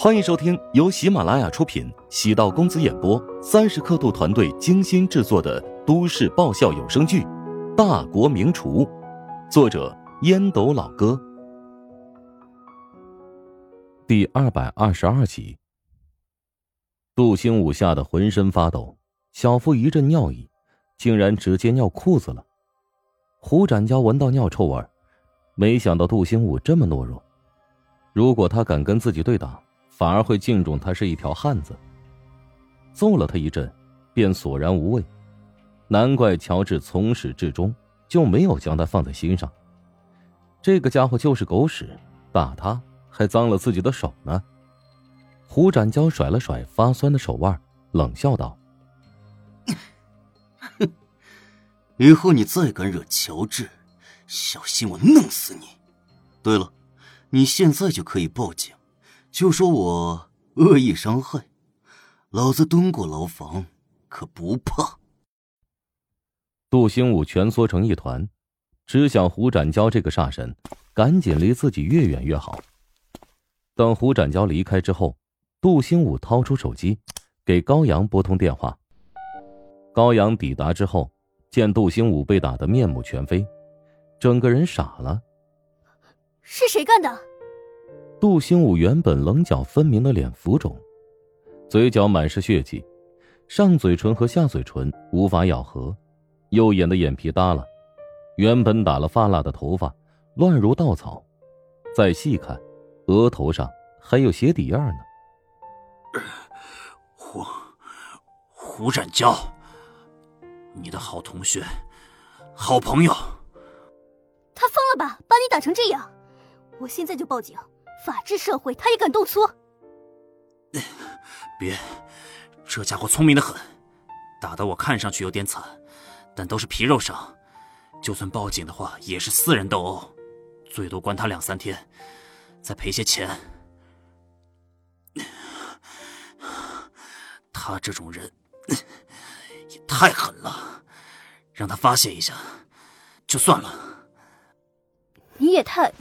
欢迎收听由喜马拉雅出品、喜道公子演播、三十刻度团队精心制作的都市爆笑有声剧《大国名厨》，作者烟斗老哥，第二百二十二集。杜兴武吓得浑身发抖，小腹一阵尿意，竟然直接尿裤子了。胡展娇闻到尿臭味，没想到杜兴武这么懦弱，如果他敢跟自己对打。反而会敬重他是一条汉子。揍了他一阵，便索然无味。难怪乔治从始至终就没有将他放在心上。这个家伙就是狗屎，打他还脏了自己的手呢。胡展娇甩了甩发酸的手腕，冷笑道：“以后你再敢惹乔治，小心我弄死你。对了，你现在就可以报警。”就说我恶意伤害，老子蹲过牢房，可不怕。杜兴武蜷缩成一团，只想胡展娇这个煞神赶紧离自己越远越好。等胡展娇离开之后，杜兴武掏出手机，给高阳拨通电话。高阳抵达之后，见杜兴武被打得面目全非，整个人傻了。是谁干的？杜兴武原本棱角分明的脸浮肿，嘴角满是血迹，上嘴唇和下嘴唇无法咬合，右眼的眼皮耷拉，原本打了发蜡的头发乱如稻草，再细看，额头上还有鞋底样呢。胡胡展娇，你的好同学，好朋友，他疯了吧？把你打成这样，我现在就报警。法治社会，他也敢动粗？别，这家伙聪明的很，打的我看上去有点惨，但都是皮肉伤，就算报警的话，也是私人斗殴，最多关他两三天，再赔些钱。他这种人也太狠了，让他发泄一下就算了。你也太……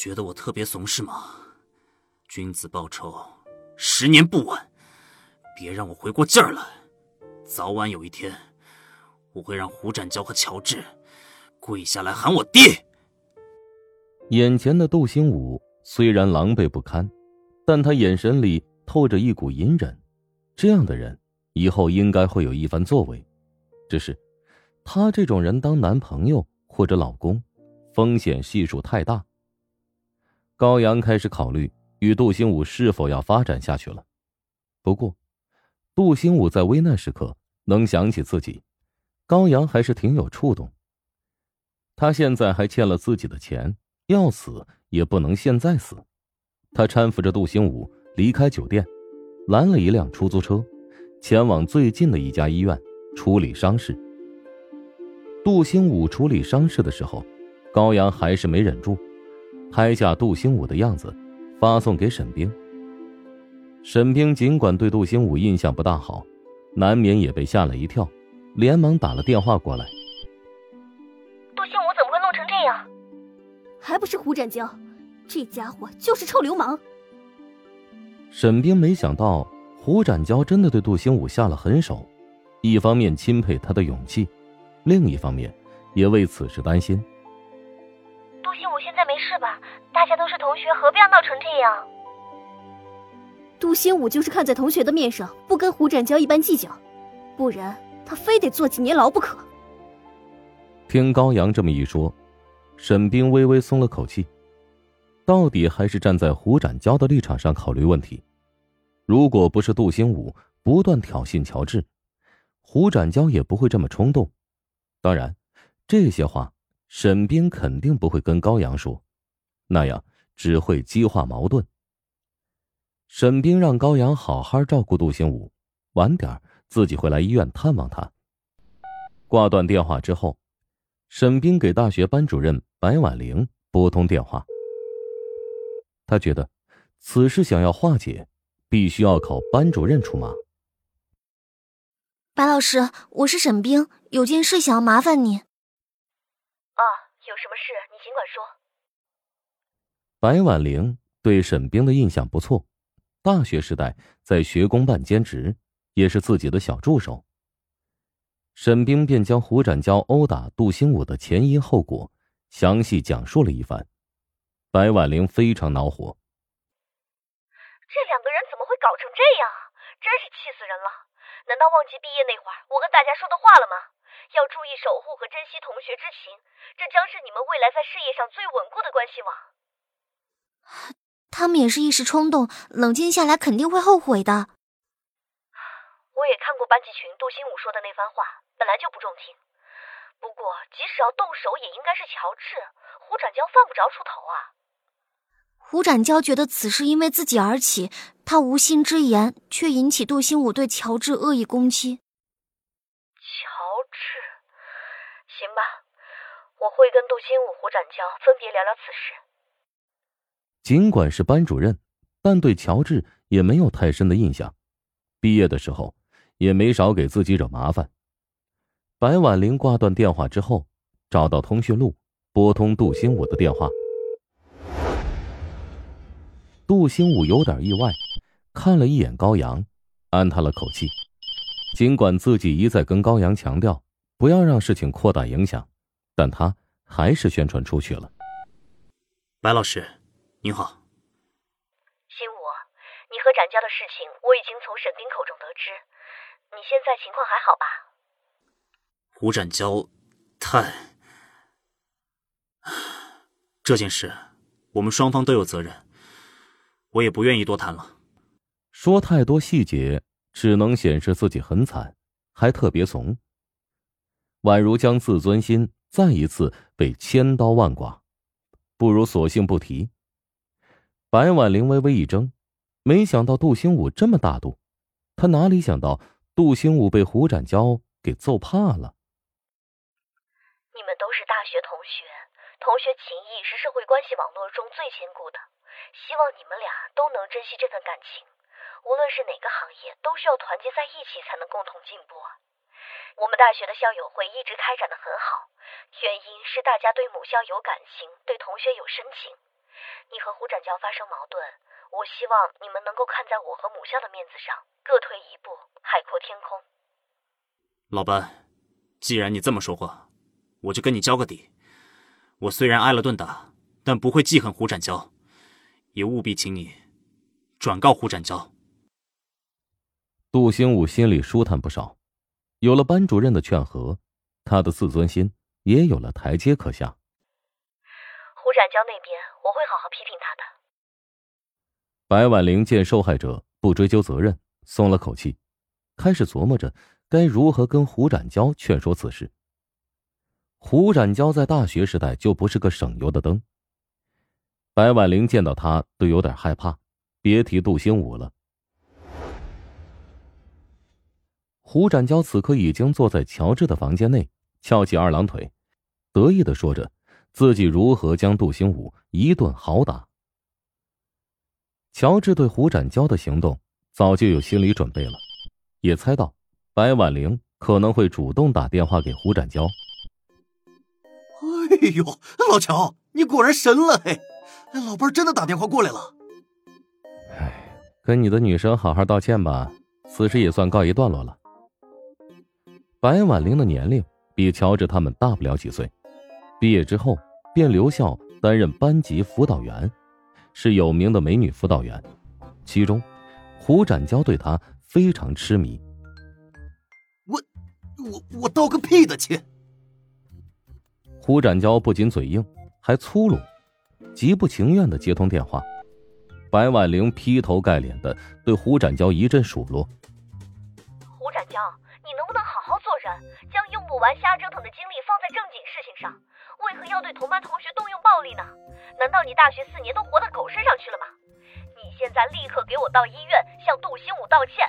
觉得我特别怂是吗？君子报仇，十年不晚。别让我回过劲儿来，早晚有一天，我会让胡展娇和乔治跪下来喊我爹。眼前的杜兴武虽然狼狈不堪，但他眼神里透着一股隐忍。这样的人以后应该会有一番作为，只是他这种人当男朋友或者老公，风险系数太大。高阳开始考虑与杜兴武是否要发展下去了。不过，杜兴武在危难时刻能想起自己，高阳还是挺有触动。他现在还欠了自己的钱，要死也不能现在死。他搀扶着杜兴武离开酒店，拦了一辆出租车，前往最近的一家医院处理伤势。杜兴武处理伤势的时候，高阳还是没忍住。拍下杜兴武的样子，发送给沈冰。沈冰尽管对杜兴武印象不大好，难免也被吓了一跳，连忙打了电话过来。杜兴武怎么会弄成这样？还不是胡展娇，这家伙就是臭流氓。沈冰没想到胡展娇真的对杜兴武下了狠手，一方面钦佩他的勇气，另一方面也为此事担心。是吧？大家都是同学，何必要闹成这样？杜兴武就是看在同学的面上，不跟胡展娇一般计较，不然他非得坐几年牢不可。听高阳这么一说，沈冰微微松了口气，到底还是站在胡展娇的立场上考虑问题。如果不是杜兴武不断挑衅乔治，胡展娇也不会这么冲动。当然，这些话沈冰肯定不会跟高阳说。那样只会激化矛盾。沈冰让高阳好好照顾杜兴武，晚点自己会来医院探望他。挂断电话之后，沈冰给大学班主任白婉玲拨通电话。他觉得此事想要化解，必须要靠班主任出马。白老师，我是沈冰，有件事想要麻烦你。啊，有什么事你尽管说。白婉玲对沈冰的印象不错，大学时代在学工办兼职，也是自己的小助手。沈冰便将胡展娇殴打杜兴武的前因后果详细讲述了一番。白婉玲非常恼火，这两个人怎么会搞成这样？真是气死人了！难道忘记毕业那会儿我跟大家说的话了吗？要注意守护和珍惜同学之情，这将是你们未来在事业上最稳固的关系网。他们也是一时冲动，冷静下来肯定会后悔的。我也看过班级群杜新武说的那番话，本来就不中听。不过即使要动手，也应该是乔治、胡展娇犯不着出头啊。胡展娇觉得此事因为自己而起，他无心之言却引起杜新武对乔治恶意攻击。乔治，行吧，我会跟杜新武、胡展娇分别聊聊此事。尽管是班主任，但对乔治也没有太深的印象。毕业的时候，也没少给自己惹麻烦。白婉玲挂断电话之后，找到通讯录，拨通杜兴武的电话。杜兴武有点意外，看了一眼高阳，暗叹了口气。尽管自己一再跟高阳强调不要让事情扩大影响，但他还是宣传出去了。白老师，您好。新武，你和展家的事情我已经从沈冰口中得知，你现在情况还好吧？胡展娇，太……这件事，我们双方都有责任。我也不愿意多谈了，说太多细节只能显示自己很惨，还特别怂，宛如将自尊心再一次被千刀万剐，不如索性不提。白婉玲微微一怔，没想到杜兴武这么大度，他哪里想到杜兴武被胡展娇给揍怕了？你们都是大学同学，同学情谊是社会关系网络中最坚固的。希望你们俩都能珍惜这份感情。无论是哪个行业，都需要团结在一起才能共同进步。我们大学的校友会一直开展的很好，原因是大家对母校有感情，对同学有深情。你和胡展娇发生矛盾，我希望你们能够看在我和母校的面子上，各退一步，海阔天空。老班，既然你这么说话，我就跟你交个底。我虽然挨了顿打，但不会记恨胡展娇。也务必请你转告胡展娇。杜兴武心里舒坦不少，有了班主任的劝和，他的自尊心也有了台阶可下。胡展娇那边，我会好好批评他的。白婉玲见受害者不追究责任，松了口气，开始琢磨着该如何跟胡展娇劝说此事。胡展娇在大学时代就不是个省油的灯。白婉玲见到他都有点害怕，别提杜兴武了。胡展娇此刻已经坐在乔治的房间内，翘起二郎腿，得意的说着自己如何将杜兴武一顿好打。乔治对胡展娇的行动早就有心理准备了，也猜到白婉玲可能会主动打电话给胡展娇。哎呦，老乔，你果然神了嘿！哎，老伴真的打电话过来了。哎，跟你的女生好好道歉吧，此事也算告一段落了。白婉玲的年龄比乔治他们大不了几岁，毕业之后便留校担任班级辅导员，是有名的美女辅导员。其中，胡展娇对她非常痴迷。我，我，我道个屁的歉！胡展娇不仅嘴硬，还粗鲁。极不情愿的接通电话，白婉玲劈头盖脸的对胡展娇一阵数落：“胡展娇，你能不能好好做人，将用不完瞎折腾的精力放在正经事情上？为何要对同班同学动用暴力呢？难道你大学四年都活到狗身上去了吗？你现在立刻给我到医院向杜兴武道歉，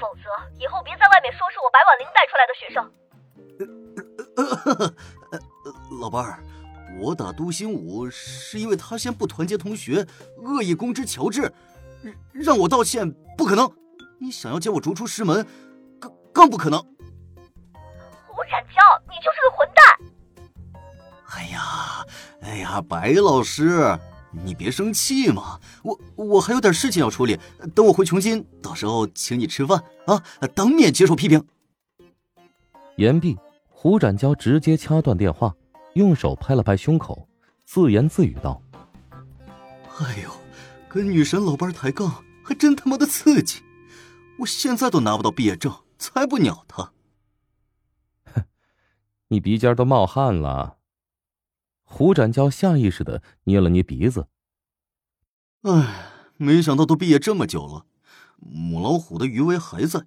否则以后别在外面说是我白婉玲带出来的学生。”老伴儿。我打杜兴武是因为他先不团结同学，恶意攻之乔治，让我道歉不可能。你想要将我逐出师门，更更不可能。胡展娇，你就是呀，哎呀，白老师，你别生气嘛，我我还有点事情要处理，等我回琼金，到时候请你吃饭啊，当面接受批评。言毕，胡展娇直接掐断电话，用手拍了拍胸口，自言自语道：“哎呦，跟女神老伴抬杠，还真他妈的刺激！我现在都拿不到毕业证，才不鸟他。”哼，你鼻尖都冒汗了。胡展娇下意识的捏了捏鼻子。唉，没想到都毕业这么久了，母老虎的余威还在。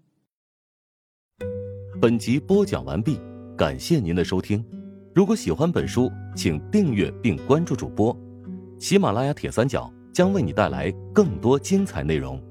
本集播讲完毕，感谢您的收听。如果喜欢本书，请订阅并关注主播。喜马拉雅铁三角将为你带来更多精彩内容。